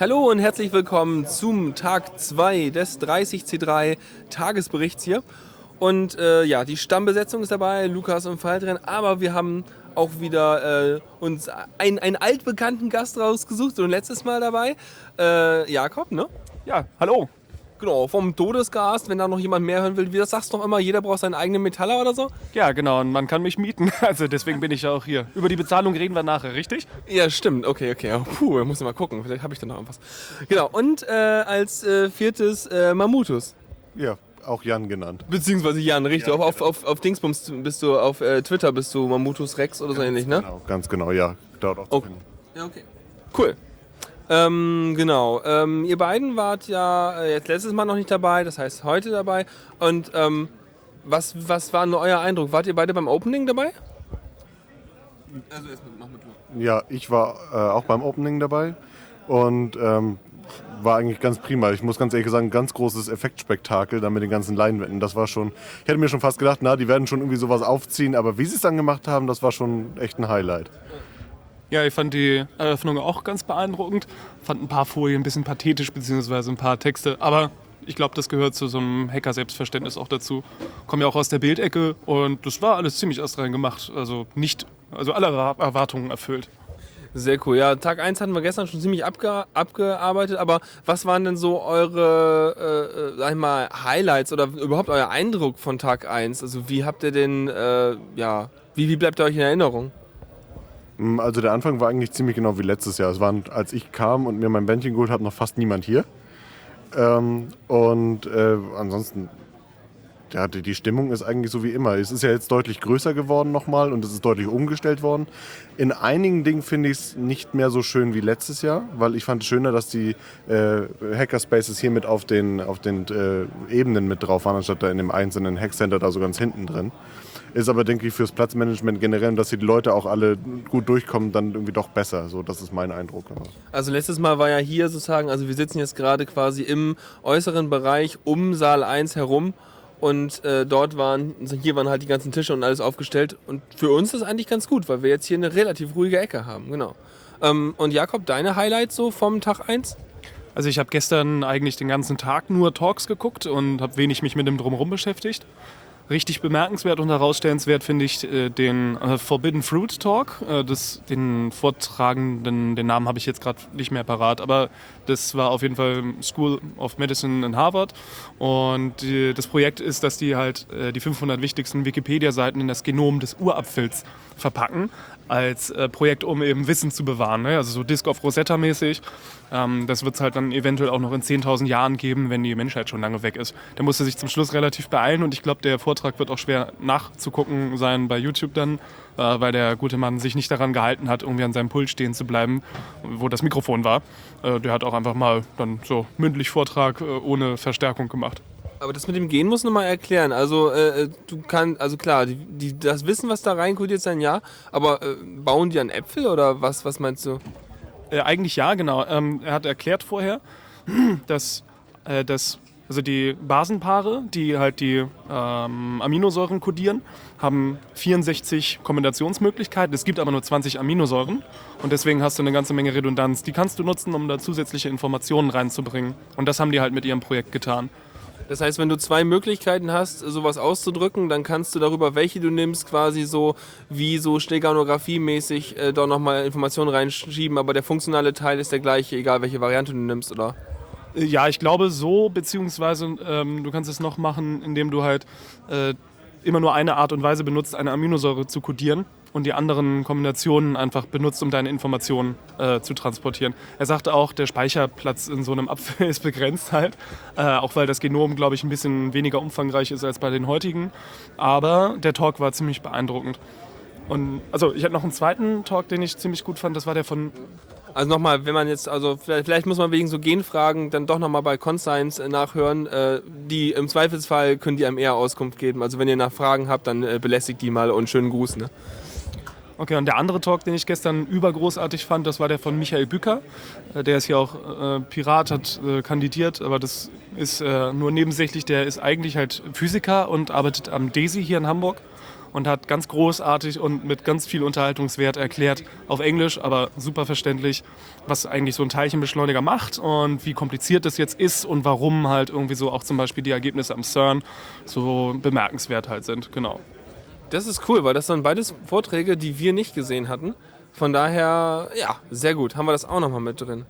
Hallo und herzlich willkommen zum Tag 2 des 30C3 Tagesberichts hier. Und äh, ja, die Stammbesetzung ist dabei, Lukas und Faldren, aber wir haben auch wieder äh, uns einen, einen altbekannten Gast rausgesucht, ein letztes Mal dabei. Äh, Jakob, ne? Ja, hallo. Genau, vom Todesgast, wenn da noch jemand mehr hören will, wie das sagst du noch immer, jeder braucht seinen eigenen Metaller oder so? Ja, genau, und man kann mich mieten. Also deswegen bin ich ja auch hier. Über die Bezahlung reden wir nachher, richtig? Ja, stimmt. Okay, okay. Puh, da muss ich mal gucken. Vielleicht habe ich da noch irgendwas. Genau, und äh, als äh, viertes äh, Mammutus. Ja, auch Jan genannt. Beziehungsweise Jan, richtig. Ja, auf, auf, auf, auf Dingsbums bist du, auf äh, Twitter bist du Mammutus Rex oder so ähnlich, ne? Genau, ganz genau, ja. Dauert auch zu Okay. finden. Ja, okay. Cool. Ähm, genau. Ähm, ihr beiden wart ja äh, jetzt letztes Mal noch nicht dabei, das heißt heute dabei. Und ähm, was, was war nur euer Eindruck? Wart ihr beide beim Opening dabei? Also erst mach mit du. Ja, ich war äh, auch beim Opening dabei und ähm, war eigentlich ganz prima. Ich muss ganz ehrlich sagen, ein ganz großes Effektspektakel da mit den ganzen Leinwänden. Das war schon, ich hätte mir schon fast gedacht, na, die werden schon irgendwie sowas aufziehen, aber wie sie es dann gemacht haben, das war schon echt ein Highlight. Ja, ich fand die Eröffnung auch ganz beeindruckend. Fand ein paar Folien ein bisschen pathetisch, beziehungsweise ein paar Texte. Aber ich glaube, das gehört zu so einem Hacker-Selbstverständnis auch dazu. Komme ja auch aus der Bildecke und das war alles ziemlich astrein gemacht. Also nicht, also alle Erwa- Erwartungen erfüllt. Sehr cool. Ja, Tag 1 hatten wir gestern schon ziemlich abge abgearbeitet, aber was waren denn so eure, äh, äh, sag ich mal, Highlights oder überhaupt euer Eindruck von Tag 1? Also wie habt ihr den, äh, ja, wie, wie bleibt er euch in Erinnerung? Mm, Also der Anfang war eigentlich ziemlich genau wie letztes Jahr. Es waren, als ich kam und mir mein Bändchen geholt habe, noch fast niemand hier. Ähm, und äh, ansonsten, ja, die, die Stimmung ist eigentlich so wie immer. Es ist ja jetzt deutlich größer geworden nochmal und es ist deutlich umgestellt worden. In einigen Dingen finde ich es nicht mehr so schön wie letztes Jahr, weil ich fand es schöner, dass die äh, Hackerspaces hier mit auf den, auf den äh, Ebenen mit drauf waren, anstatt da in dem einzelnen Hackcenter da so ganz hinten drin. Ist aber, denke ich, fürs Platzmanagement generell, dass die Leute auch alle gut durchkommen, dann irgendwie doch besser. So, das ist mein Eindruck. Also letztes Mal war ja hier sozusagen, also wir sitzen jetzt gerade quasi im äußeren Bereich um Saal 1 herum und äh, dort waren, also hier waren halt die ganzen Tische und alles aufgestellt und für uns ist das eigentlich ganz gut, weil wir jetzt hier eine relativ ruhige Ecke haben, genau. Ähm, und Jakob, deine Highlights so vom Tag 1? Also ich habe gestern eigentlich den ganzen Tag nur Talks geguckt und habe wenig mich mit dem Drumherum beschäftigt. Richtig bemerkenswert und herausstellenswert finde ich äh, den äh, Forbidden Fruit Talk. Äh, das, den Vortragenden, den Namen habe ich jetzt gerade nicht mehr parat, aber das war auf jeden Fall School of Medicine in Harvard. Und äh, das Projekt ist, dass die halt äh, die 500 wichtigsten Wikipedia-Seiten in das Genom des Urapfels verpacken als äh, Projekt, um eben Wissen zu bewahren. Ne? Also so Disc of Rosetta mäßig. Ähm, das wird es halt dann eventuell auch noch in 10.000 Jahren geben, wenn die Menschheit schon lange weg ist. Da musste sich zum Schluss relativ beeilen und ich glaube, der Vortrag wird auch schwer nachzugucken sein bei YouTube dann, äh, weil der gute Mann sich nicht daran gehalten hat, irgendwie an seinem Pult stehen zu bleiben, wo das Mikrofon war. Äh, der hat auch einfach mal dann so mündlich Vortrag äh, ohne Verstärkung gemacht. Aber das mit dem Gehen muss noch mal erklären. Also äh, du kannst, also klar, die, die, das Wissen, was da reinkodiert sein, ja. Aber äh, bauen die an Äpfel oder was? Was meinst du? Äh, eigentlich ja, genau. Ähm, er hat erklärt vorher, dass, äh, dass also die Basenpaare, die halt die ähm, Aminosäuren kodieren, haben 64 Kombinationsmöglichkeiten. Es gibt aber nur 20 Aminosäuren und deswegen hast du eine ganze Menge Redundanz. Die kannst du nutzen, um da zusätzliche Informationen reinzubringen. Und das haben die halt mit ihrem Projekt getan. Das heißt, wenn du zwei Möglichkeiten hast, sowas auszudrücken, dann kannst du darüber, welche du nimmst, quasi so wie so Steganographie-mäßig äh, da nochmal Informationen reinschieben, aber der funktionale Teil ist der gleiche, egal welche Variante du nimmst, oder? Äh, Ja, ich glaube so, beziehungsweise ähm, du kannst es noch machen, indem du halt äh, immer nur eine Art und Weise benutzt, eine Aminosäure zu kodieren und die anderen Kombinationen einfach benutzt, um deine Informationen äh, zu transportieren. Er sagte auch, der Speicherplatz in so einem Apfel ist begrenzt halt, äh, auch weil das Genom, glaube ich, ein bisschen weniger umfangreich ist als bei den heutigen. Aber der Talk war ziemlich beeindruckend. Und also ich hatte noch einen zweiten Talk, den ich ziemlich gut fand. Das war der von Also nochmal, wenn man jetzt, also vielleicht, vielleicht muss man wegen so Genfragen dann doch nochmal bei Conscience äh, nachhören. Äh, die im Zweifelsfall können die einem eher Auskunft geben. Also wenn ihr nach Fragen habt, dann äh, belästigt die mal und schönen Gruß. Ne? Okay, und der andere Talk, den ich gestern übergroßartig fand, das war der von Michael Bücker. Äh, Der ist ja auch äh, Pirat, hat äh, kandidiert, aber das ist äh, nur nebensächlich. Der ist eigentlich halt Physiker und arbeitet am DESI hier in Hamburg und hat ganz großartig und mit ganz viel Unterhaltungswert erklärt, auf Englisch, aber super verständlich, was eigentlich so ein Teilchenbeschleuniger macht und wie kompliziert das jetzt ist und warum halt irgendwie so auch zum Beispiel die Ergebnisse am CERN so bemerkenswert halt sind. Genau. Das ist cool, weil das sind beides Vorträge, die wir nicht gesehen hatten. Von daher, ja, sehr gut. Haben wir das auch nochmal mit drin.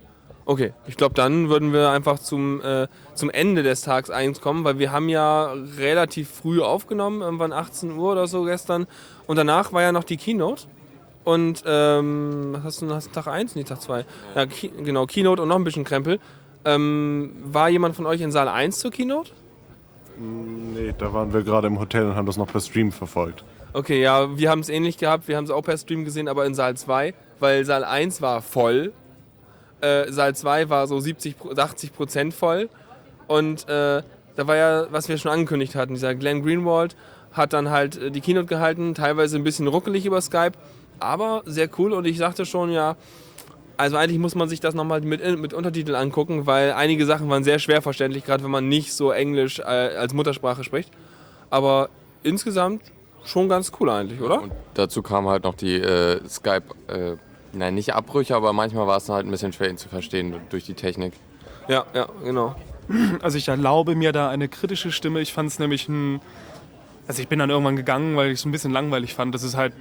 Okay, ich glaube, dann würden wir einfach zum, äh, zum Ende des Tags 1 kommen, weil wir haben ja relativ früh aufgenommen, irgendwann 18 Uhr oder so gestern. Und danach war ja noch die Keynote. Und ähm, was hast du hast Tag 1? Nee, Tag 2. Ja, Ki genau, Keynote und noch ein bisschen Krempel. Ähm, war jemand von euch in Saal 1 zur Keynote? Nee, da waren wir gerade im Hotel und haben das noch per Stream verfolgt. Okay, ja, wir haben es ähnlich gehabt. Wir haben es auch per Stream gesehen, aber in Saal 2, weil Saal 1 war voll. Äh, Saal 2 war so 70, 80 Prozent voll. Und äh, da war ja, was wir schon angekündigt hatten, dieser Glenn Greenwald hat dann halt äh, die Keynote gehalten, teilweise ein bisschen ruckelig über Skype, aber sehr cool. Und ich sagte schon, ja, also eigentlich muss man sich das nochmal mit, mit Untertiteln angucken, weil einige Sachen waren sehr schwer verständlich, gerade wenn man nicht so Englisch äh, als Muttersprache spricht. Aber insgesamt schon ganz cool eigentlich, oder? Und dazu kamen halt noch die äh, Skype, äh, nein, nicht Abbrüche, aber manchmal war es halt ein bisschen schwer, ihn zu verstehen durch die Technik. Ja, ja, genau. Also ich erlaube mir da eine kritische Stimme. Ich fand es nämlich ein... Also ich bin dann irgendwann gegangen, weil ich es ein bisschen langweilig fand. Das ist halt,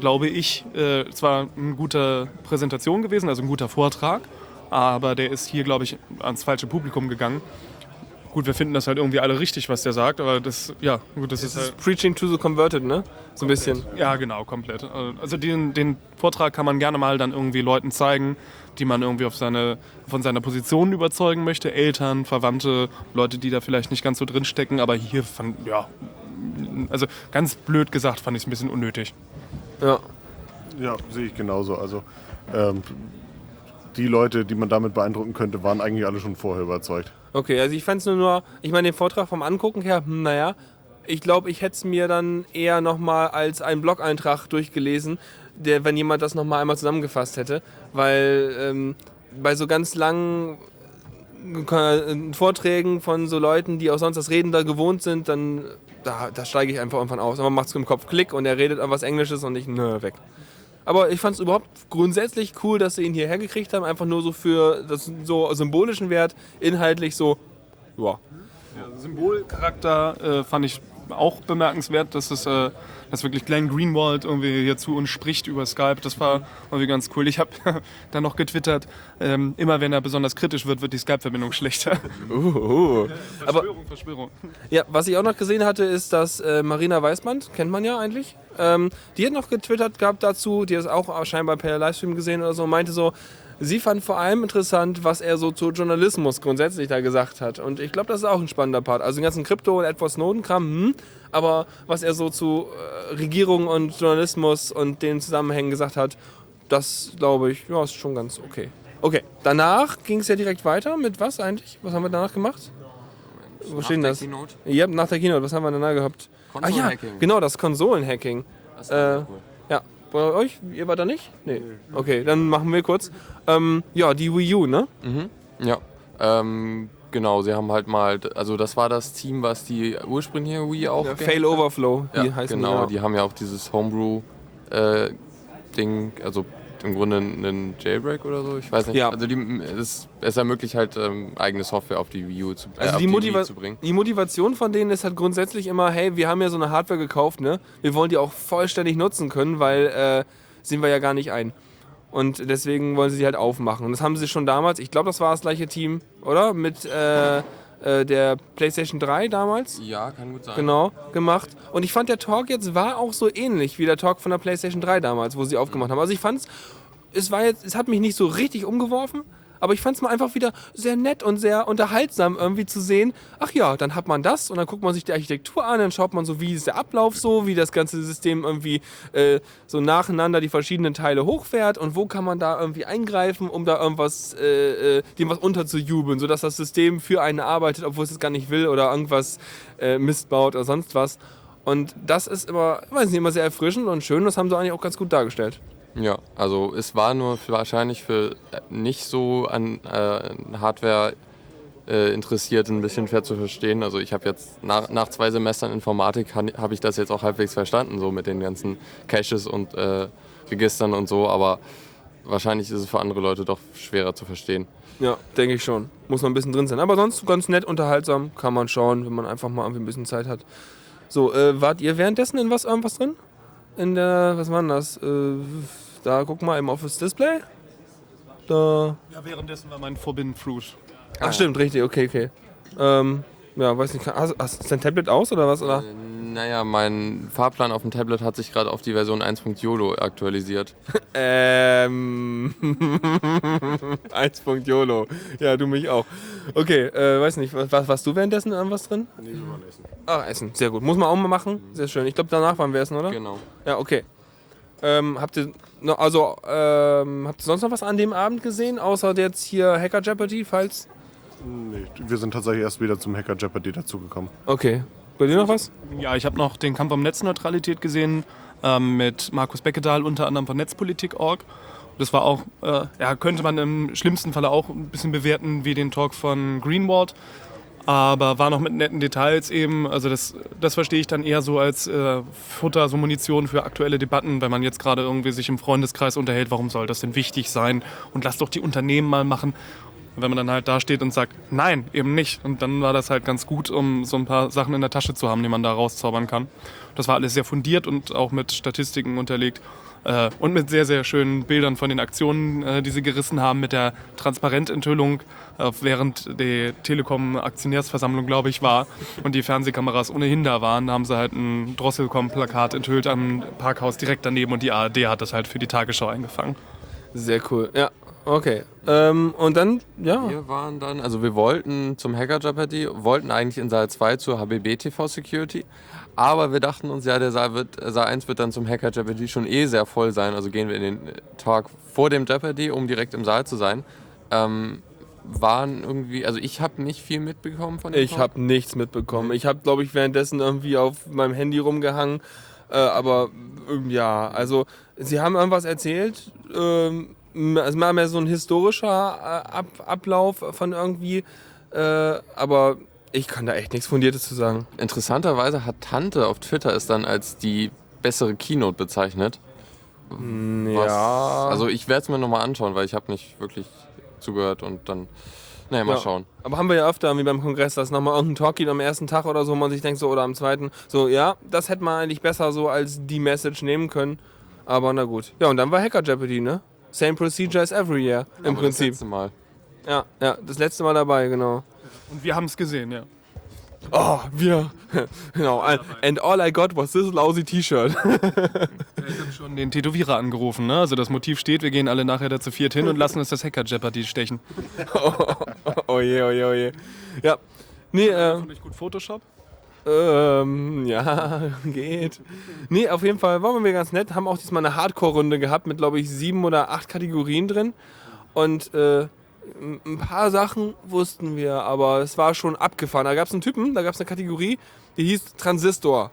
glaube ich, äh, zwar eine gute Präsentation gewesen, also ein guter Vortrag, aber der ist hier, glaube ich, ans falsche Publikum gegangen. Gut, wir finden das halt irgendwie alle richtig, was der sagt, aber das, ja, gut, das, Das ist halt... ist Preaching to the Converted, ne? So ein bisschen. Ja, genau, komplett. Also den, den Vortrag kann man gerne mal dann irgendwie Leuten zeigen, die man irgendwie auf seine, von seiner Position überzeugen möchte. Eltern, Verwandte, Leute, die da vielleicht nicht ganz so drin stecken. Aber hier fand, ja, also ganz blöd gesagt, fand ich es ein bisschen unnötig. Ja. Ja, sehe ich genauso. Also ähm, die Leute, die man damit beeindrucken könnte, waren eigentlich alle schon vorher überzeugt. Okay, also ich fand es nur, nur, ich meine, den Vortrag vom Angucken her, hm, naja, ich glaube, ich hätte es mir dann eher nochmal als einen Blog-Eintrag durchgelesen, der, wenn jemand das nochmal einmal zusammengefasst hätte. Weil ähm, bei so ganz langen äh, Vorträgen von so Leuten, die auch sonst das Reden da gewohnt sind, dann da, da steige ich einfach irgendwann aus. Aber macht es im Kopf Klick und er redet was Englisches und ich, nö, weg. Aber ich fand es überhaupt grundsätzlich cool, dass sie ihn hierher gekriegt haben. Einfach nur so für das so symbolischen Wert, inhaltlich so, ja. Symbolcharakter äh, fand ich auch bemerkenswert, dass es äh, dass wirklich Glenn Greenwald irgendwie hier zu uns spricht über Skype. Das war irgendwie ganz cool. Ich habe dann noch getwittert, ähm, immer wenn er besonders kritisch wird, wird die Skype-Verbindung schlechter. Uh, uh. Aber Verschwörung, Verschwörung. ja, was ich auch noch gesehen hatte, ist, dass äh, Marina Weißband, kennt man ja eigentlich, ähm, die hat noch getwittert gehabt dazu, die hat es auch scheinbar per Livestream gesehen oder so, meinte so, sie fand vor allem interessant, was er so zu Journalismus grundsätzlich da gesagt hat. Und ich glaube, das ist auch ein spannender Part. Also den ganzen Krypto- und Edward Snowden-Kram, hm, aber was er so zu äh, Regierung und Journalismus und den Zusammenhängen gesagt hat, das glaube ich, ja, ist schon ganz okay. Okay, danach ging es ja direkt weiter mit was eigentlich? Was haben wir danach gemacht? Wo steht denn das? Keynote? Ja, nach der Keynote, was haben wir danach gehabt? Ah ja, Konsolenhacking. genau, das Konsolenhacking. Das Äh, cool. ja, bei euch? Ihr wart da nicht? Nee. Okay, dann machen wir kurz. Ähm, ja, die Wii U, ne? Ja, ähm, genau, sie haben halt mal, also das war das Team, was die ursprüngliche Wii auch Ja, Fail Overflow, Ja, die heißen genau, die. die haben ja auch dieses Homebrew-Ding, also im Grunde einen Jailbreak oder so, ich weiß nicht. Ja. Also die, es, es ermöglicht halt ähm, eigene Software auf die Wii U zu, äh, Also auf die, die zu bringen. die Motivation von denen ist halt grundsätzlich immer, hey, wir haben ja so eine Hardware gekauft, ne? Wir wollen die auch vollständig nutzen können, weil äh, sehen wir ja gar nicht ein. Und deswegen wollen sie die halt aufmachen. Und das haben sie schon damals, ich glaube, das war das gleiche Team, oder? Mit äh, äh, der PlayStation 3 damals. Ja, kann gut sein. Genau, gemacht. Und ich fand, der Talk jetzt war auch so ähnlich wie der Talk von der PlayStation 3 damals, wo sie aufgemacht haben. Also ich fand's, es war jetzt, es hat mich nicht so richtig umgeworfen, aber ich fand es mal einfach wieder sehr nett und sehr unterhaltsam irgendwie zu sehen. Ach ja, dann hat man das und dann guckt man sich die Architektur an, dann schaut man so, wie ist der Ablauf so, wie das ganze System irgendwie äh, so nacheinander die verschiedenen Teile hochfährt und wo kann man da irgendwie eingreifen, um da irgendwas, äh, äh, dem was unterzujubeln, sodass das System für einen arbeitet, obwohl es es gar nicht will oder irgendwas äh, Mist baut oder sonst was. Und das ist immer, weiß nicht, immer sehr erfrischend und schön. Das haben sie eigentlich auch ganz gut dargestellt. Ja, also es war nur für, wahrscheinlich für äh, nicht so an äh, Hardware äh, Interessierten ein bisschen schwer zu verstehen. Also ich habe jetzt nach, nach zwei Semestern Informatik habe ich das jetzt auch halbwegs verstanden, so mit den ganzen Caches und äh, Registern und so, aber wahrscheinlich ist es für andere Leute doch schwerer zu verstehen. Ja, denke ich schon. Muss man ein bisschen drin sein. Aber sonst ganz nett, unterhaltsam, kann man schauen, wenn man einfach mal irgendwie ein bisschen Zeit hat. So, äh, wart ihr währenddessen in was irgendwas drin? In der, was war denn das? Äh, da guck mal im Office Display. Da. Ja, währenddessen war mein Forbidden Fruit. Ach stimmt, richtig, okay, okay. Ähm, ja, weiß nicht, hast, hast, dein Tablet aus oder was? Oder? Äh, naja, mein Fahrplan auf dem Tablet hat sich gerade auf die Version 1.YOLO aktualisiert. Ähm. 1. YOLO. Ja, du mich auch. Okay, äh, weiß nicht, was, warst du währenddessen an was drin? Nee, wir waren essen. Ah, Essen, sehr gut. Muss man auch mal machen. Sehr schön. Ich glaube, danach waren wir essen, oder? Genau. Ja, okay. Ähm, habt ihr noch, also, ähm, habt ihr sonst noch was an dem Abend gesehen, außer jetzt hier Hacker Jeopardy, falls? Nee, wir sind tatsächlich erst wieder zum Hacker Jeopardy dazugekommen. Okay. Bei dir noch was? Ja, ich habe noch den Kampf um Netzneutralität gesehen ähm, mit Markus Beckedahl, unter anderem von Netzpolitik.org. Das war auch, äh, ja, könnte man im schlimmsten Falle auch ein bisschen bewerten wie den Talk von Greenwald. Aber war noch mit netten Details eben. Also das, das verstehe ich dann eher so als äh, Futter, so Munition für aktuelle Debatten, wenn man jetzt gerade irgendwie sich im Freundeskreis unterhält, warum soll das denn wichtig sein? Und lass doch die Unternehmen mal machen. Wenn man dann halt da steht und sagt, nein, eben nicht. Und dann war das halt ganz gut, um so ein paar Sachen in der Tasche zu haben, die man da rauszaubern kann. Das war alles sehr fundiert und auch mit Statistiken unterlegt. Äh, und mit sehr, sehr schönen Bildern von den Aktionen, äh, die sie gerissen haben, mit der Transparententhüllung, äh, während die Telekom-Aktionärsversammlung, glaube ich, war und die Fernsehkameras ohnehin da waren, haben sie halt ein Drosselcom-Plakat enthüllt am Parkhaus direkt daneben und die ARD hat das halt für die Tagesschau eingefangen. Sehr cool. Ja, okay. Ähm, und dann, ja. Wir waren dann, also wir wollten zum Hacker Jeopardy, wollten eigentlich in Saal 2 zur HBB TV Security, aber wir dachten uns, ja, der Saal, wird, Saal 1 wird dann zum Hacker Jeopardy schon eh sehr voll sein, also gehen wir in den Talk vor dem Jeopardy, um direkt im Saal zu sein. Ähm, waren irgendwie, also ich habe nicht viel mitbekommen von dem Ich habe nichts mitbekommen. Ich habe, glaube ich, währenddessen irgendwie auf meinem Handy rumgehangen. Äh, aber ähm, ja, also sie haben irgendwas erzählt. Ähm, also mal mehr so ein historischer äh, Ab Ablauf von irgendwie. Äh, aber ich kann da echt nichts Fundiertes zu sagen. Interessanterweise hat Tante auf Twitter es dann als die bessere Keynote bezeichnet. Was, ja. Also ich werde es mir nochmal anschauen, weil ich habe nicht wirklich zugehört und dann, naja, mal Ja. schauen. Aber haben wir ja öfter, wie beim Kongress, dass nochmal irgendein Talk gibt am ersten Tag oder so, wo man sich denkt so, oder am zweiten, so, ja, das hätte man eigentlich besser so als die Message nehmen können. Aber na gut. Ja, und dann war Hacker Jeopardy, ne? Same procedure as every year, im Aber Das Prinzip. letzte Mal. Ja, ja, das letzte Mal dabei, genau. Und wir haben es gesehen, ja. Oh, wir. genau. And all I got was this lousy T-Shirt. Ich habe schon den Tätowierer angerufen, ne? Also das Motiv steht, wir gehen alle nachher da zu viert hin und lassen uns das Hacker Jeopardy stechen. oh je, oh je, oh je. Ja. Nee, äh, Fand ich gut Photoshop? Ähm, ja, geht. Nee, auf jeden Fall waren wir ganz nett. Haben auch diesmal eine Hardcore-Runde gehabt mit, glaube ich, sieben oder acht Kategorien drin. Und äh, ein paar Sachen wussten wir, aber es war schon abgefahren. Da gab es einen Typen, da gab es eine Kategorie, die hieß Transistor.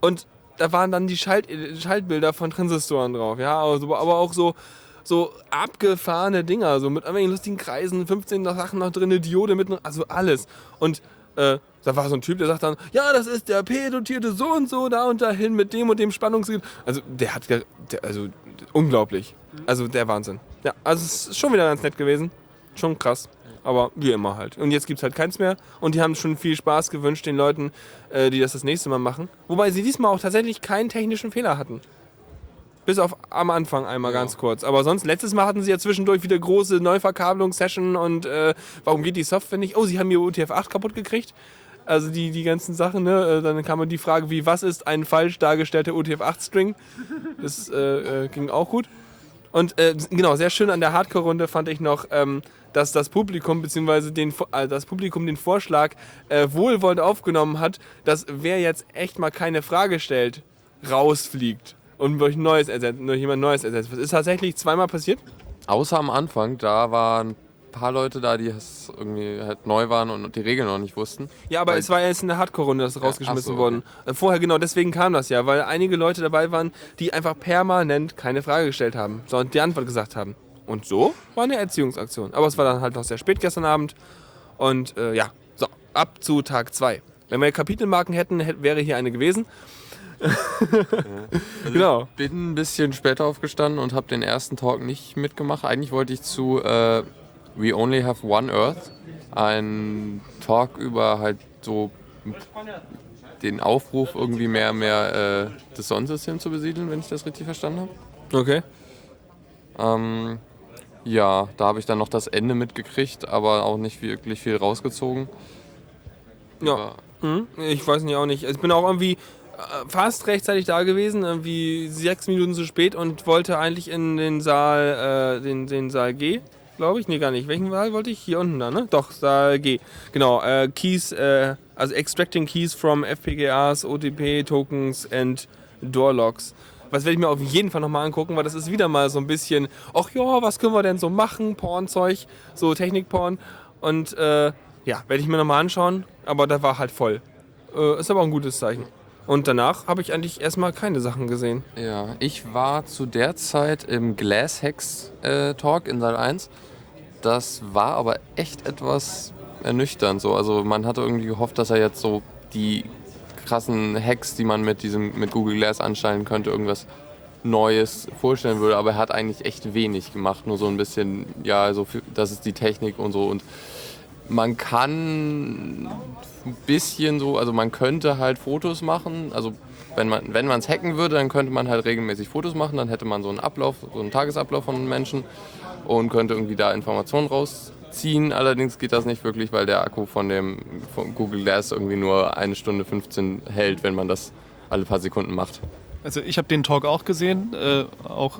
Und da waren dann die Schalt Schaltbilder von Transistoren drauf. Ja, also, aber auch so, so abgefahrene Dinger, so mit irgendwelchen lustigen Kreisen, 15 Sachen noch drin, eine Diode mit, also alles. Und äh, da war so ein Typ, der sagt dann, ja, das ist der P-dotierte so und so, da und dahin mit dem und dem Spannungsried. Also der hat, der, also unglaublich. Also der Wahnsinn. Ja, also es ist schon wieder ganz nett gewesen. Schon krass. Aber wie immer halt. Und jetzt gibt es halt keins mehr. Und die haben schon viel Spaß gewünscht den Leuten, äh, die das das nächste Mal machen. Wobei sie diesmal auch tatsächlich keinen technischen Fehler hatten. Bis auf am Anfang einmal ganz kurz. Aber sonst, letztes Mal hatten sie ja zwischendurch wieder große Neuverkabelungssession und äh, warum geht die Software nicht? Oh, sie haben ihr UTF-8 kaputt gekriegt. Also die, die ganzen Sachen, ne? Äh, Dann kam die Frage, wie, was ist ein falsch dargestellter UTF-8-String? Das äh, äh, ging auch gut. Und äh, genau, sehr schön an der Hardcore-Runde fand ich noch, ähm, dass das Publikum bzw. Äh, das Publikum den Vorschlag äh, wohlwollend aufgenommen hat, dass wer jetzt echt mal keine Frage stellt, rausfliegt und durch, Neues ersetzt, durch jemand Neues ersetzt. Das ist tatsächlich zweimal passiert. Außer am Anfang, da waren paar Leute da, die es irgendwie halt neu waren und die Regeln noch nicht wussten. Ja, aber es war erst in der Hardcore-Runde, das rausgeschmissen so, worden. Äh, Vorher genau, deswegen kam das ja, weil einige Leute dabei waren, die einfach permanent keine Frage gestellt haben, sondern die Antwort gesagt haben. Und so war eine Erziehungsaktion. Aber es war dann halt noch sehr spät gestern Abend Und äh, ja, so, ab zu Tag 2. Wenn wir Kapitelmarken hätten, hätte, wäre hier eine gewesen. genau. Bin ein bisschen später aufgestanden und habe den ersten Talk nicht mitgemacht. Eigentlich wollte ich zu äh, We Only Have One Earth, ein Talk über halt so den Aufruf, irgendwie mehr, mehr äh, das Sonnensystem zu besiedeln, wenn ich das richtig verstanden habe. Okay. Ähm, ja, da habe ich dann noch das Ende mitgekriegt, aber auch nicht wirklich viel rausgezogen. Ja. Hm, Ich weiß nicht auch nicht. Ich bin auch irgendwie äh, fast rechtzeitig da gewesen, irgendwie sechs Minuten zu spät und wollte eigentlich in den Saal, äh, den, den Saal G, glaube ich. Nee, gar nicht. Welchen Saal wollte ich? Hier unten da, ne? Doch, Saal G. Genau, äh, Keys, äh, also Extracting Keys from FPGAs, OTP, Tokens and Door Locks. Was werde ich mir auf jeden Fall nochmal angucken, weil das ist wieder mal so ein bisschen, ach ja, was können wir denn so machen? Pornzeug, so Technikporn. Und äh, ja, werde ich mir nochmal anschauen, aber da war halt voll. Äh, ist aber auch ein gutes Zeichen. Und danach habe ich eigentlich erstmal keine Sachen gesehen. Ja, ich war zu der Zeit im Glasshex äh, Talk in Saal 1. Das war aber echt etwas ernüchternd. So. Also man hatte irgendwie gehofft, dass er jetzt so die krassen Hacks, die man mit diesem mit Google Glass anstellen könnte, irgendwas Neues vorstellen würde. Aber er hat eigentlich echt wenig gemacht. Nur so ein bisschen, ja, so für, das ist die Technik und so. Und man kann ein bisschen so, also man könnte halt Fotos machen. Also wenn man wenn es hacken würde, dann könnte man halt regelmäßig Fotos machen. Dann hätte man so einen Ablauf, so einen Tagesablauf von Menschen und könnte irgendwie da Informationen rausziehen. Allerdings geht das nicht wirklich, weil der Akku von dem von Google Glass irgendwie nur eine Stunde 15 hält, wenn man das alle paar Sekunden macht. Also ich habe den Talk auch gesehen, äh, auch,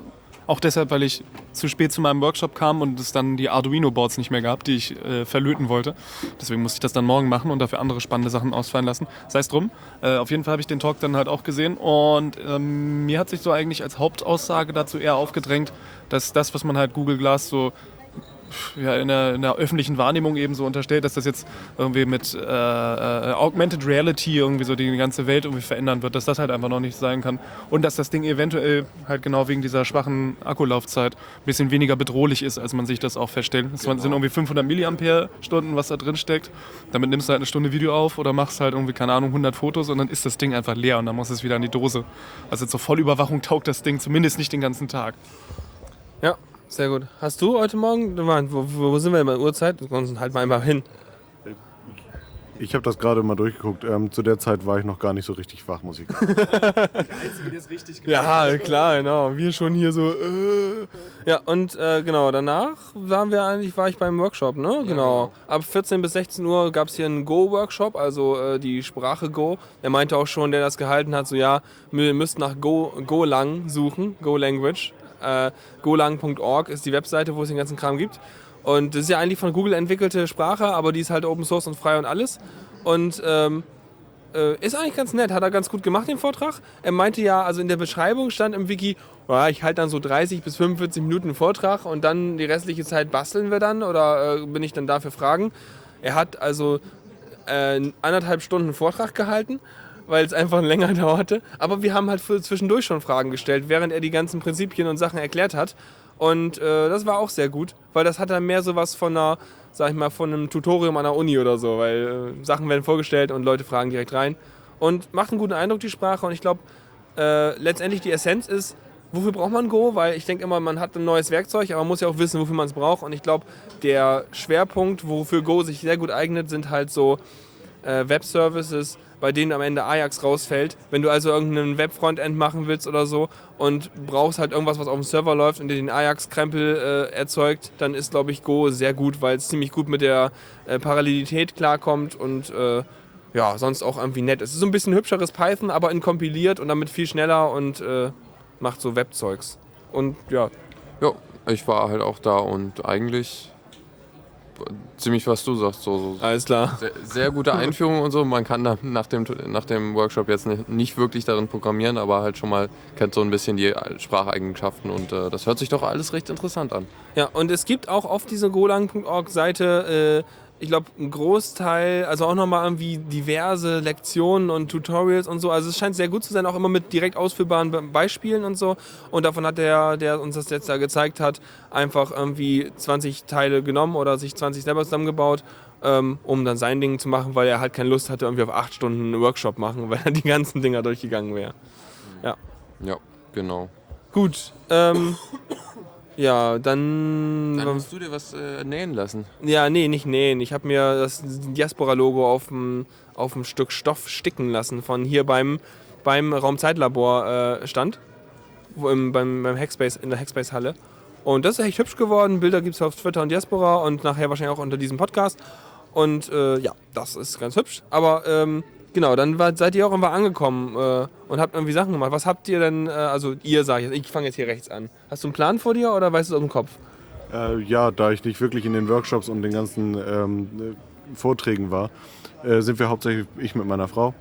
auch deshalb, weil ich zu spät zu meinem Workshop kam und es dann die Arduino-Boards nicht mehr gab, die ich äh, verlöten wollte. Deswegen musste ich das dann morgen machen und dafür andere spannende Sachen ausfallen lassen. Sei es drum. Äh, auf jeden Fall habe ich den Talk dann halt auch gesehen und ähm, mir hat sich so eigentlich als Hauptaussage dazu eher aufgedrängt, dass das, was man halt Google Glass so ja, in, der, in der öffentlichen Wahrnehmung eben so unterstellt, dass das jetzt irgendwie mit äh, äh, Augmented Reality irgendwie so die ganze Welt irgendwie verändern wird, dass das halt einfach noch nicht sein kann. Und dass das Ding eventuell halt genau wegen dieser schwachen Akkulaufzeit ein bisschen weniger bedrohlich ist, als man sich das auch feststellt. Es sind irgendwie 500 Milliampere-Stunden, was da drin steckt. Damit nimmst du halt eine Stunde Video auf oder machst halt irgendwie, keine Ahnung, 100 Fotos und dann ist das Ding einfach leer und dann muss es wieder in die Dose. Also zur Vollüberwachung taugt das Ding zumindest nicht den ganzen Tag. Ja, sehr gut. Hast du heute Morgen, wo, wo sind wir denn bei der Uhrzeit? Sonst halt mal einfach hin. Ich habe das gerade mal durchgeguckt. Ähm, zu der Zeit war ich noch gar nicht so richtig wach, muss ich sagen. Ja, klar, genau. Wir schon hier so. Äh. Ja, und äh, genau, danach waren wir eigentlich, war ich beim Workshop, ne? Genau. Ab 14 bis 16 Uhr gab es hier einen Go-Workshop, also äh, die Sprache Go. Er meinte auch schon, der das gehalten hat, so ja, wir müssten nach Go, Golang suchen, Go Language. Äh, golang.org ist die Webseite, wo es den ganzen Kram gibt. Und das ist ja eigentlich von Google entwickelte Sprache, aber die ist halt Open Source und frei und alles. Und ähm, äh, ist eigentlich ganz nett, hat er ganz gut gemacht, den Vortrag. Er meinte ja, also in der Beschreibung stand im Wiki, ja, ich halte dann so 30 bis 45 Minuten Vortrag und dann die restliche Zeit basteln wir dann oder äh, bin ich dann da für Fragen. Er hat also äh, anderthalb Stunden Vortrag gehalten, weil es einfach länger dauerte. Aber wir haben halt zwischendurch schon Fragen gestellt, während er die ganzen Prinzipien und Sachen erklärt hat. Und äh, das war auch sehr gut, weil das hat dann mehr so was von einer, sag ich mal, von einem Tutorium an der Uni oder so, weil äh, Sachen werden vorgestellt und Leute fragen direkt rein. Und macht einen guten Eindruck, die Sprache. Und ich glaube, äh, letztendlich die Essenz ist, wofür braucht man Go? Weil ich denke immer, man hat ein neues Werkzeug, aber man muss ja auch wissen, wofür man es braucht. Und ich glaube, der Schwerpunkt, wofür Go sich sehr gut eignet, sind halt so äh, Web-Services, bei denen am Ende Ajax rausfällt. Wenn du also irgendeinen Web-Frontend machen willst oder so und brauchst halt irgendwas, was auf dem Server läuft und dir den Ajax-Krempel äh, erzeugt, dann ist, glaube ich, Go sehr gut, weil es ziemlich gut mit der äh, Parallelität klarkommt und äh, ja, sonst auch irgendwie nett. Es ist so ein bisschen hübscheres Python, aber in kompiliert und damit viel schneller und äh, macht so Webzeugs. Und ja, Ja, ich war halt auch da und eigentlich ziemlich was du sagst. So, so alles klar. sehr, sehr gute Einführung und so. Man kann da nach dem, nach dem Workshop jetzt nicht, nicht wirklich darin programmieren, aber halt schon mal kennt so ein bisschen die Spracheigenschaften und äh, das hört sich doch alles recht interessant an. Ja, und es gibt auch auf dieser golang.org-Seite, äh, ich glaube, einen Großteil, also auch nochmal irgendwie diverse Lektionen und Tutorials und so. Also es scheint sehr gut zu sein, auch immer mit direkt ausführbaren Be Beispielen und so. Und davon hat der, der uns das jetzt da gezeigt hat, einfach irgendwie 20 Teile genommen oder sich 20 selber zusammengebaut ähm, um dann sein Ding zu machen, weil er halt keine Lust hatte, irgendwie auf acht Stunden einen Workshop machen, weil er die ganzen Dinger durchgegangen wäre. Ja, genau. Gut, ähm, ja, dann, Dann musst du dir was äh, nähen lassen. ja, nee, nicht nähen. Ich habe mir das Diaspora-Logo auf dem Stück Stoff sticken lassen von hier beim beim Raumzeitlabor äh, beim, beim Hackspace in der Hackspace Halle. Und das ist echt hübsch geworden. Bilder gibt es auf Twitter und Diaspora und nachher wahrscheinlich auch unter diesem Podcast. Und äh, ja, das ist ganz hübsch. Aber ähm, genau, dann war, seid ihr auch irgendwann angekommen äh, und habt irgendwie Sachen gemacht. Was habt ihr denn, äh, also ihr sag ich jetzt, ich fange jetzt hier rechts an. Hast du einen Plan vor dir oder weißt du es aus dem Kopf? Äh, ja, da ich nicht wirklich in den Workshops und den ganzen ähm, äh, Vorträgen war, äh, sind wir hauptsächlich, ich mit meiner Frau,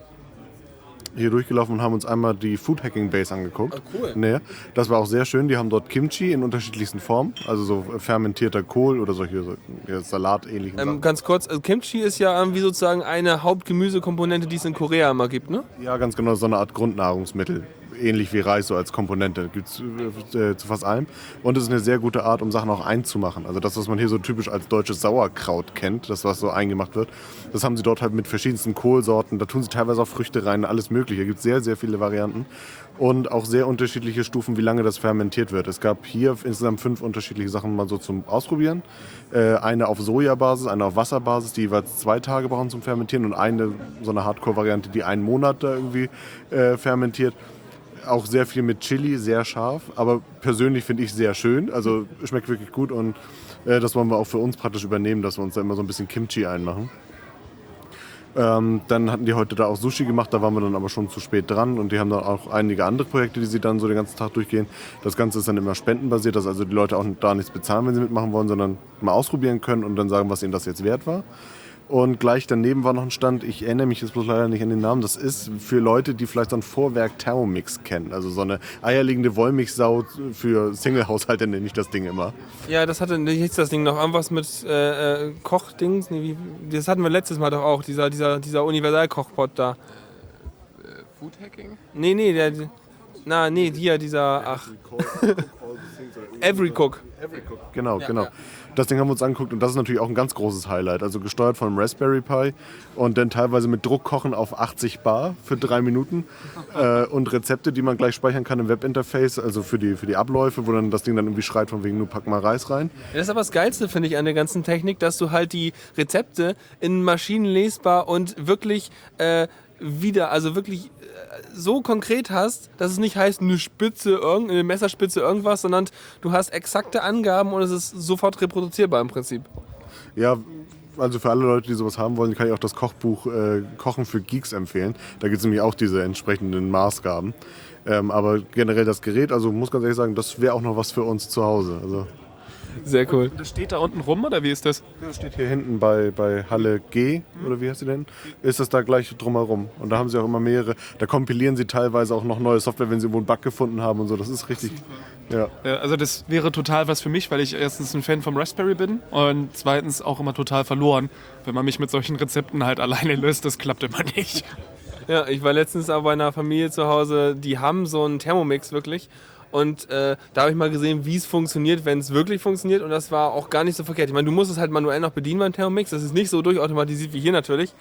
hier durchgelaufen und haben uns einmal die Food Hacking Base angeguckt. Ah, cool. Nee, das war auch sehr schön. Die haben dort Kimchi in unterschiedlichsten Formen, also so fermentierter Kohl oder solche so, ja, Salatähnlichen Ähm, ganz kurz, also Kimchi ist ja irgendwie sozusagen eine Hauptgemüsekomponente, die es in Korea immer gibt, ne? Ja, ganz genau, so eine Art Grundnahrungsmittel. Ähnlich wie Reis so als Komponente. Gibt es äh, zu fast allem. Und es ist eine sehr gute Art, um Sachen auch einzumachen. Also das, was man hier so typisch als deutsches Sauerkraut kennt, das, was so eingemacht wird, das haben sie dort halt mit verschiedensten Kohlsorten. Da tun sie teilweise auch Früchte rein, alles mögliche. Es gibt sehr, sehr viele Varianten. Und auch sehr unterschiedliche Stufen, wie lange das fermentiert wird. Es gab hier insgesamt fünf unterschiedliche Sachen mal so zum Ausprobieren. Äh, eine auf Sojabasis, eine auf Wasserbasis, die jeweils zwei Tage brauchen zum Fermentieren. Und eine, so eine Hardcore-Variante, die einen Monat da irgendwie äh, fermentiert auch sehr viel mit Chili, sehr scharf, aber persönlich finde ich sehr schön. Also schmeckt wirklich gut und äh, das wollen wir auch für uns praktisch übernehmen, dass wir uns da immer so ein bisschen Kimchi einmachen. Ähm, dann hatten die heute da auch Sushi gemacht, da waren wir dann aber schon zu spät dran und die haben dann auch einige andere Projekte, die sie dann so den ganzen Tag durchgehen. Das Ganze ist dann immer spendenbasiert, dass also die Leute auch da nichts bezahlen, wenn sie mitmachen wollen, sondern mal ausprobieren können und dann sagen, was ihnen das jetzt wert war. Und gleich daneben war noch ein Stand, ich erinnere mich jetzt bloß leider nicht an den Namen, das ist für Leute, die vielleicht so ein Vorwerk Thermomix kennen. Also so eine eierlegende Wollmilchsau für Single-Haushalte nenne ich das Ding immer. Ja, das hatte, wie hieß das Ding noch? Irgendwas mit äh, äh, Kochdings? Nee, wie, das hatten wir letztes Mal doch auch, dieser, dieser, dieser Universalkochpot da. Food Hacking? Nee, nee, der. Na, nee, hier, dieser. Ach, Every Cook. Genau, Ja, genau. ja. Das Ding haben wir uns angeguckt und das ist natürlich auch ein ganz großes Highlight. Also gesteuert von einem Raspberry Pi und dann teilweise mit Druck kochen auf 80 Bar für drei Minuten äh, und Rezepte, die man gleich speichern kann im Webinterface, also für die, für die Abläufe, wo dann das Ding dann irgendwie schreit von wegen, nur pack mal Reis rein. Das ist aber das Geilste, finde ich, an der ganzen Technik, dass du halt die Rezepte in Maschinen lesbar und wirklich äh, wieder, also wirklich äh, so konkret hast, dass es nicht heißt, eine Spitze, eine Messerspitze, irgendwas, sondern du hast exakte Angaben und es ist sofort reproduzierbar im Prinzip. Ja, also für alle Leute, die sowas haben wollen, kann ich auch das Kochbuch äh, Kochen für Geeks empfehlen. Da gibt es nämlich auch diese entsprechenden Maßgaben. Ähm, aber generell das Gerät, also muss ganz ehrlich sagen, das wäre auch noch was für uns zu Hause. Also Sehr cool. Das steht da unten rum oder wie ist das? Das steht hier hinten bei, bei Halle G, oder wie heißt sie denn? Ist das da gleich drumherum. Und da haben sie auch immer mehrere. Da kompilieren sie teilweise auch noch neue Software, wenn sie irgendwo einen Bug gefunden haben und so. Das ist richtig. Ja. Ja, Also das wäre total was für mich, weil ich erstens ein Fan vom Raspberry bin und zweitens auch immer total verloren. Wenn man mich mit solchen Rezepten halt alleine löst, das klappt immer nicht. Ja, ich war letztens auch bei einer Familie zu Hause, die haben so einen Thermomix wirklich. Und äh, da habe ich mal gesehen, wie es funktioniert, wenn es wirklich funktioniert. Und das war auch gar nicht so verkehrt. Ich meine, du musst es halt manuell noch bedienen beim Thermomix. Das ist nicht so durchautomatisiert wie hier natürlich.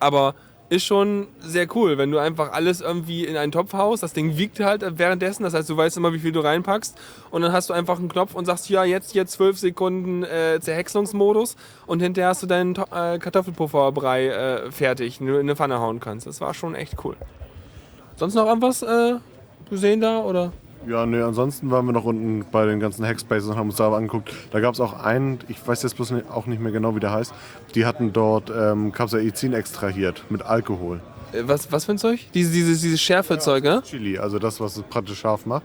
Aber ist schon sehr cool, wenn du einfach alles irgendwie in einen Topf haust. Das Ding wiegt halt währenddessen. Das heißt, du weißt immer, wie viel du reinpackst. Und dann hast du einfach einen Knopf und sagst, ja, jetzt hier 12 Sekunden äh, Zerhäckselungsmodus. Und hinterher hast du deinen äh, Kartoffelpufferbrei äh, fertig, in eine Pfanne hauen kannst. Das war schon echt cool. Sonst noch irgendwas äh, gesehen da? Oder? Ja, nee, ansonsten waren wir noch unten bei den ganzen Hackspaces und haben uns da angeguckt. Da gab es auch einen, ich weiß jetzt bloß nicht, auch nicht mehr genau, wie der heißt. Die hatten dort ähm, Capsaicin extrahiert mit Alkohol. Äh, Was, was für ein Zeug? Diese, dieses, dieses Schärfezeug, ne? Chili, also das, was es praktisch scharf macht.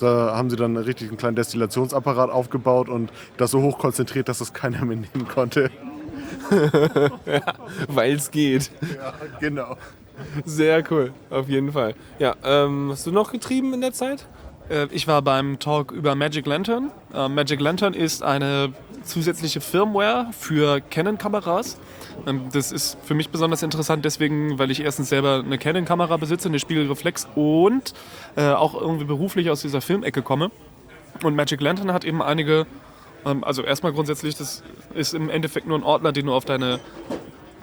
Da haben sie dann richtig einen kleinen Destillationsapparat aufgebaut und das so hoch konzentriert, dass das keiner mehr nehmen konnte. Weil es geht. Ja, genau. Sehr cool, auf jeden Fall. Ja, ähm, hast du noch getrieben in der Zeit? Äh, Ich war beim Talk über Magic Lantern. Äh, Magic Lantern ist eine zusätzliche Firmware für Canon-Kameras. Ähm, Das ist für mich besonders interessant deswegen, weil ich erstens selber eine Canon-Kamera besitze, eine Spiegelreflex und äh, auch irgendwie beruflich aus dieser Filmecke komme. Und Magic Lantern hat eben einige Ähm, also erstmal grundsätzlich, das ist im Endeffekt nur ein Ordner, den du auf deine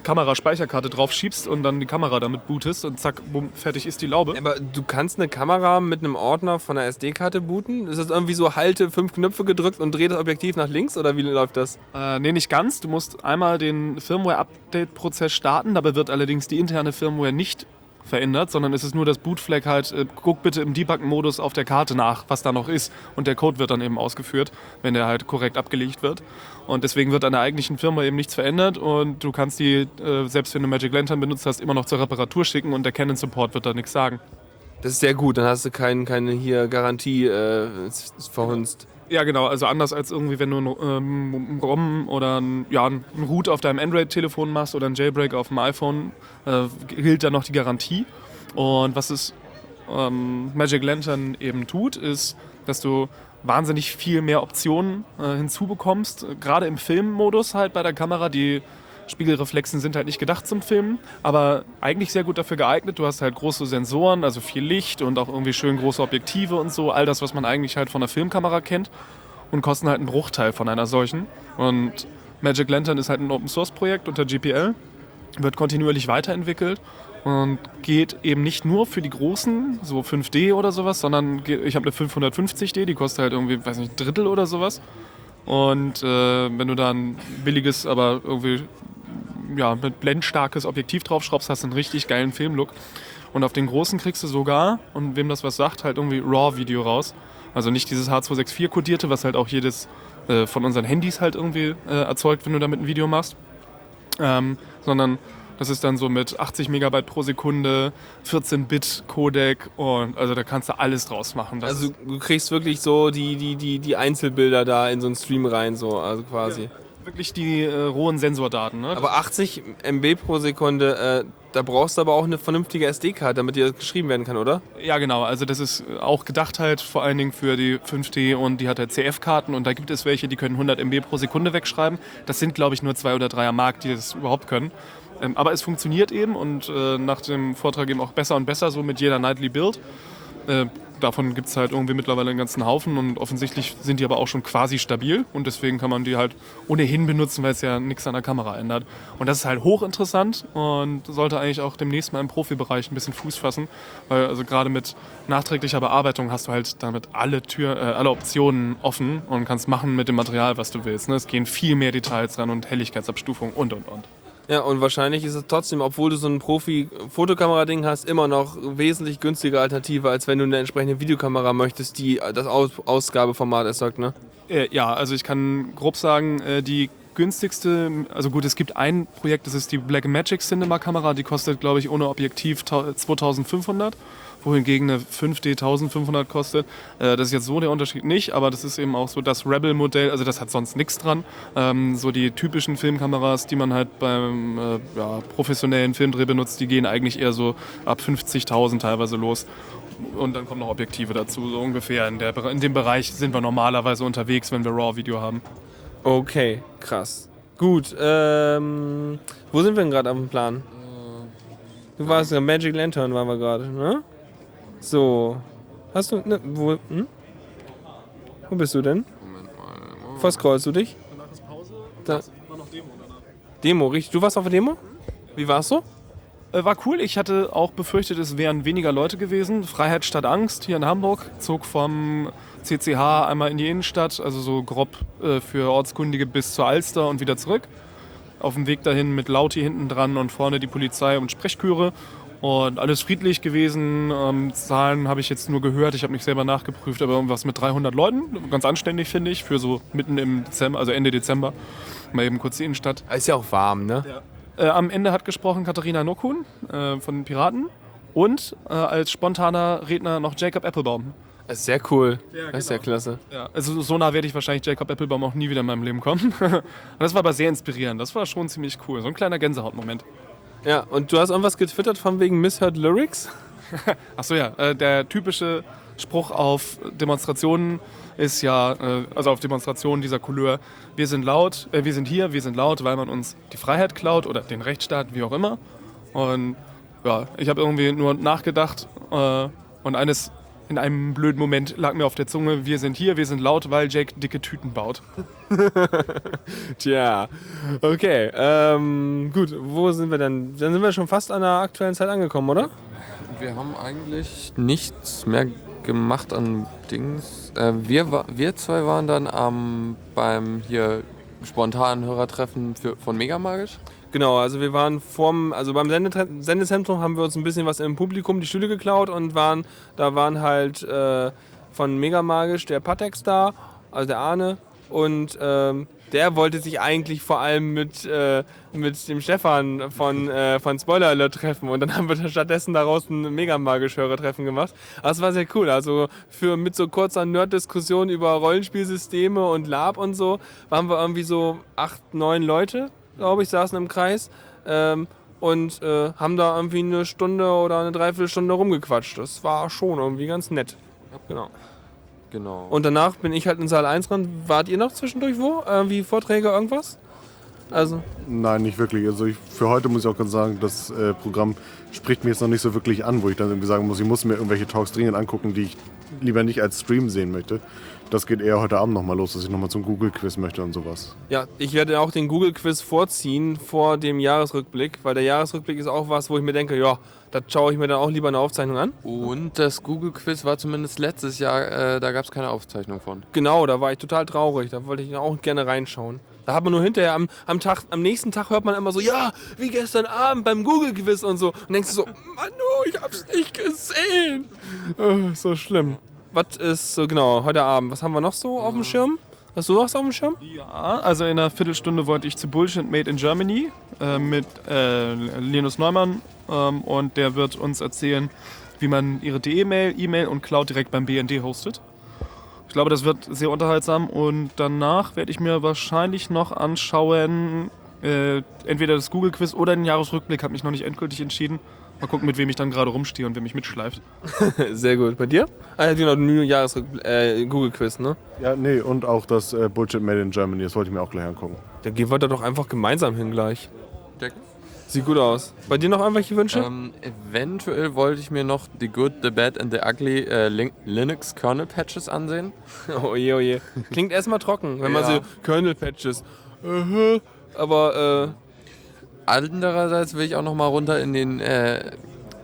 Kameraspeicherkarte drauf schiebst und dann die Kamera damit bootest und zack, bumm, fertig ist die Laube. Aber du kannst eine Kamera mit einem Ordner von einer SD-Karte booten? Ist das irgendwie so, halte fünf Knöpfe gedrückt und dreh das Objektiv nach links oder wie läuft das? Äh, nee, nicht ganz. Du musst einmal den Firmware-Update-Prozess starten. Dabei wird allerdings die interne Firmware nicht verändert, sondern es ist nur das Bootflag halt, äh, guck bitte im Debug-Modus auf der Karte nach, was da noch ist. Und der Code wird dann eben ausgeführt, wenn der halt korrekt abgelegt wird. Und deswegen wird an der eigentlichen Firma eben nichts verändert und du kannst die, äh, selbst wenn du Magic Lantern benutzt hast, immer noch zur Reparatur schicken und der Canon Support wird da nichts sagen. Das ist sehr gut, dann hast du kein, keine hier Garantie äh, verhunzt. Ja, genau. Also anders als irgendwie, wenn du einen ähm, ROM oder ein, ja, einen Root auf deinem Android-Telefon machst oder einen Jailbreak auf dem iPhone, äh, gilt dann noch die Garantie. Und was es ähm, Magic Lantern eben tut, ist, dass du wahnsinnig viel mehr Optionen äh, hinzubekommst. Gerade im Filmmodus halt bei der Kamera. Die Spiegelreflexen sind halt nicht gedacht zum Filmen, aber eigentlich sehr gut dafür geeignet. Du hast halt große Sensoren, also viel Licht und auch irgendwie schön große Objektive und so. All das, was man eigentlich halt von der Filmkamera kennt und kosten halt einen Bruchteil von einer solchen. Und Magic Lantern ist halt ein Open Source Projekt unter GPL, wird kontinuierlich weiterentwickelt und geht eben nicht nur für die großen, so 5D oder sowas, sondern ich habe eine 550D, die kostet halt irgendwie, weiß nicht, ein Drittel oder sowas. Und äh, wenn du da ein billiges, aber irgendwie ja, mit blendstarkes Objektiv draufschraubst, hast du einen richtig geilen Filmlook. Und auf den großen kriegst du sogar, und wem das was sagt, halt irgendwie RAW-Video raus. Also nicht dieses H264-kodierte, was halt auch jedes äh, von unseren Handys halt irgendwie äh, erzeugt, wenn du damit ein Video machst. Ähm, sondern das ist dann so mit 80 Megabyte pro Sekunde, 14-Bit-Codec und also da kannst du alles draus machen. Das also du kriegst wirklich so die, die, die, die Einzelbilder da in so einen Stream rein, so, also quasi. Ja wirklich die äh, rohen Sensordaten. Ne? Aber 80 MB pro Sekunde, äh, da brauchst du aber auch eine vernünftige SD-Karte, damit die geschrieben werden kann, oder? Ja, genau. Also das ist auch gedacht halt vor allen Dingen für die 5D und die hat halt CF-Karten und da gibt es welche, die können 100 MB pro Sekunde wegschreiben. Das sind, glaube ich, nur zwei oder drei am Markt, die das überhaupt können. Ähm, aber es funktioniert eben und äh, nach dem Vortrag eben auch besser und besser so mit jeder Nightly Build. Äh, davon gibt es halt irgendwie mittlerweile einen ganzen Haufen und offensichtlich sind die aber auch schon quasi stabil und deswegen kann man die halt ohnehin benutzen, weil es ja nichts an der Kamera ändert. Und das ist halt hochinteressant und sollte eigentlich auch demnächst mal im Profibereich ein bisschen Fuß fassen, weil also gerade mit nachträglicher Bearbeitung hast du halt damit alle Tür, äh, alle Optionen offen und kannst machen mit dem Material, was du willst. Ne? Es gehen viel mehr Details ran und Helligkeitsabstufung und und und. Ja, und wahrscheinlich ist es trotzdem, obwohl du so ein Profi-Fotokamera-Ding hast, immer noch wesentlich günstige Alternative, als wenn du eine entsprechende Videokamera möchtest, die das Aus Ausgabeformat erzeugt, ne? Äh, ja, also ich kann grob sagen, äh, die günstigste, also gut, es gibt ein Projekt, das ist die Blackmagic Cinema Kamera, die kostet, glaube ich, ohne Objektiv 2500 wohingegen eine 5D 1500 kostet. Äh, das ist jetzt so der Unterschied nicht, aber das ist eben auch so das Rebel-Modell, also das hat sonst nichts dran. Ähm, so die typischen Filmkameras, die man halt beim äh, ja, professionellen Filmdreh benutzt, die gehen eigentlich eher so ab 50.000 teilweise los. Und dann kommen noch Objektive dazu, so ungefähr. In, der, in dem Bereich sind wir normalerweise unterwegs, wenn wir RAW-Video haben. Okay, krass. Gut, ähm, wo sind wir denn gerade auf dem Plan? Du warst ja Magic Lantern, waren wir gerade, ne? So. Hast du. Ne, wo, hm? wo bist du denn? Moment mal. Moment. Verscrollst du dich? Danach ist Pause und da. war noch Demo danach. Demo, richtig. Du warst auf der Demo? Wie war's so? Äh, war cool. Ich hatte auch befürchtet, es wären weniger Leute gewesen. Freiheit statt Angst hier in Hamburg. Zog vom CCH einmal in die Innenstadt, also so grob äh, für Ortskundige bis zur Alster und wieder zurück. Auf dem Weg dahin mit Lauti hinten dran und vorne die Polizei und Sprechchöre. Und alles friedlich gewesen. Ähm, Zahlen habe ich jetzt nur gehört, ich habe nicht selber nachgeprüft, aber irgendwas mit 300 Leuten. Ganz anständig, finde ich, für so mitten im Dezember, also Ende Dezember. Mal eben kurz die Innenstadt. Ist ja auch warm, ne? Ja. Äh, am Ende hat gesprochen Katharina Nokun äh, von den Piraten und äh, als spontaner Redner noch Jacob Applebaum. Das ist sehr cool. Ja, das ist sehr genau. klasse. Ja, also so nah werde ich wahrscheinlich Jacob Applebaum auch nie wieder in meinem Leben kommen. das war aber sehr inspirierend. Das war schon ziemlich cool. So ein kleiner Gänsehautmoment. Ja, und du hast irgendwas getwittert von wegen Misheard Lyrics? Achso, ja. Äh, der typische Spruch auf Demonstrationen ist ja, äh, also auf Demonstrationen dieser Couleur, wir sind laut, äh, wir sind hier, wir sind laut, weil man uns die Freiheit klaut oder den Rechtsstaat, wie auch immer. Und ja, ich habe irgendwie nur nachgedacht äh, und eines in einem blöden Moment lag mir auf der Zunge, wir sind hier, wir sind laut, weil Jake dicke Tüten baut. Tja, okay. Ähm, gut, wo sind wir denn? Dann sind wir schon fast an der aktuellen Zeit angekommen, oder? Wir haben eigentlich nichts mehr gemacht an Dings. Äh, wir, wir zwei waren dann am beim hier spontanen Hörertreffen für, von Megamagisch. Genau, also wir waren vorm, also beim Sendezentrum haben wir uns ein bisschen was im Publikum die Stühle geklaut und waren, da waren halt äh, von Megamagisch der Patex da, also der Arne und ähm, der wollte sich eigentlich vor allem mit, äh, mit dem Stefan von, äh, von Spoiler Alert treffen und dann haben wir stattdessen daraus ein Megamagisch Hörertreffen gemacht. Aber es war sehr cool, also für mit so kurzer Nerd-Diskussion über Rollenspielsysteme und Lab und so waren wir irgendwie so acht, neun Leute glaube ich, saßen im Kreis ähm, und äh, haben da irgendwie eine Stunde oder eine Dreiviertelstunde rumgequatscht. Das war schon irgendwie ganz nett. Genau. Genau. Und danach bin ich halt in Saal 1 dran. Wart ihr noch zwischendurch wo? Irgendwie Vorträge, irgendwas? Also, Nein, nicht wirklich. Also ich, für heute muss ich auch ganz sagen, das äh, Programm spricht mir jetzt noch nicht so wirklich an, wo ich dann irgendwie sagen muss, ich muss mir irgendwelche Talks dringend angucken, die ich lieber nicht als Stream sehen möchte. Das geht eher heute Abend nochmal los, dass ich nochmal zum Google-Quiz möchte und sowas. ja, ich werde auch den Google-Quiz vorziehen vor dem Jahresrückblick, weil der Jahresrückblick ist auch was, wo ich mir denke, ja, da schaue ich mir dann auch lieber eine Aufzeichnung an. Und das Google Quiz war zumindest letztes Jahr, äh, da gab es keine Aufzeichnung von. Genau, da war ich total traurig. Da wollte ich auch gerne reinschauen. Da hat man nur hinterher am, am, Tag, am nächsten Tag hört man immer so, ja, wie gestern Abend beim Google-Quiz und so. Und denkst du so, Manu, ich hab's nicht gesehen. Oh, so schlimm. Was ist so genau heute Abend? Was haben wir noch so auf dem Schirm? Hast du was auf dem Schirm? Ja, also in einer Viertelstunde wollte ich zu Bullshit Made in Germany äh, mit äh, Linus Neumann ähm, und der wird uns erzählen, wie man ihre DE-Mail, E-Mail und Cloud direkt beim BND hostet. Ich glaube, das wird sehr unterhaltsam und danach werde ich mir wahrscheinlich noch anschauen, äh, entweder das Google-Quiz oder den Jahresrückblick, habe mich noch nicht endgültig entschieden. Mal gucken, mit wem ich dann gerade rumstehe und wer mich mitschleift. Sehr gut. Bei dir? Ah, ja, genau, New Jahres äh, Google-Quiz, ne? Ja, nee, und auch das äh, Bullshit Made in Germany, das wollte ich mir auch gleich angucken. Dann gehen wir da doch einfach gemeinsam hin gleich. Jack? Sieht gut aus. Bei dir noch irgendwelche Wünsche? Ähm, eventuell wollte ich mir noch The Good, The Bad and The Ugly äh, Lin Linux Kernel Patches ansehen. Oh je, oh je. Klingt erstmal trocken, wenn man Ja. so Kernel-Patches. Äh, aber, äh, Andererseits will ich auch noch mal runter in den äh,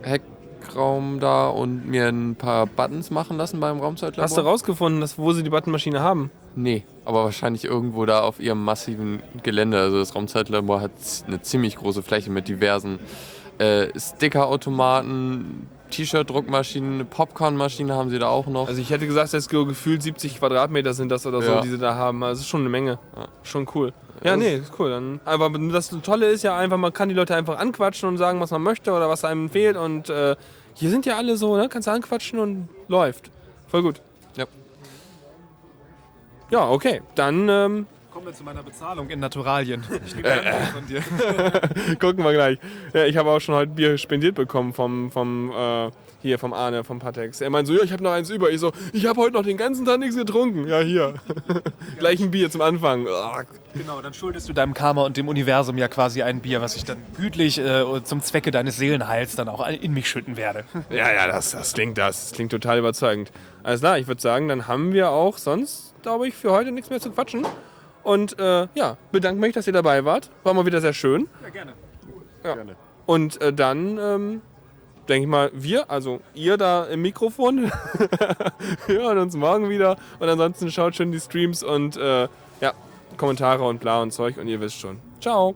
Hackraum da und mir ein paar Buttons machen lassen beim Raumzeitlabor. hast du rausgefunden, dass, wo sie die Buttonmaschine haben? Nee, aber wahrscheinlich irgendwo da auf ihrem massiven Gelände. Also das Raumzeitlabor hat eine ziemlich große Fläche mit diversen äh, Stickerautomaten, T-Shirt-Druckmaschinen, Popcornmaschine haben sie da auch noch. Also ich hätte gesagt, dass so gefühlt 70 Quadratmeter sind das oder so, Ja. die sie da haben. Also das ist schon eine Menge. Ja. Schon cool. Ja, Das- nee, ist cool. Dann, aber das Tolle ist ja einfach, man kann die Leute einfach anquatschen und sagen, was man möchte oder was einem fehlt. Und äh, hier sind ja alle so, ne? Kannst du anquatschen und läuft. Voll gut. Ja. Ja, okay. Dann ähm, Kommen wir zu meiner Bezahlung in Naturalien. Ich ein Bier von dir. gucken wir gleich. Ja, ich habe auch schon heute Bier spendiert bekommen vom, vom äh, hier vom Arne, vom Patex. Er meint so, ja, ich habe noch eins über. Ich so, ich habe heute noch den ganzen Tag nichts getrunken. Ja, hier. gleich ein Bier zum Anfang. Genau, dann schuldest du deinem Karma und dem Universum ja quasi ein Bier, was ich dann gütlich äh, zum Zwecke deines Seelenheils dann auch in mich schütten werde. Ja, ja, das, das klingt das. Das klingt total überzeugend. Alles klar, ich würde sagen, dann haben wir auch sonst, glaube ich, für heute nichts mehr zu quatschen. Und äh, ja, bedanke mich, dass ihr dabei wart. War mal wieder sehr schön. Ja, gerne. Ja. Gerne. Und äh, dann ähm, denke ich mal, wir, also ihr da im Mikrofon, hören uns morgen wieder. Und ansonsten schaut schön die Streams und äh, ja, Kommentare und bla und Zeug und ihr wisst schon. Ciao.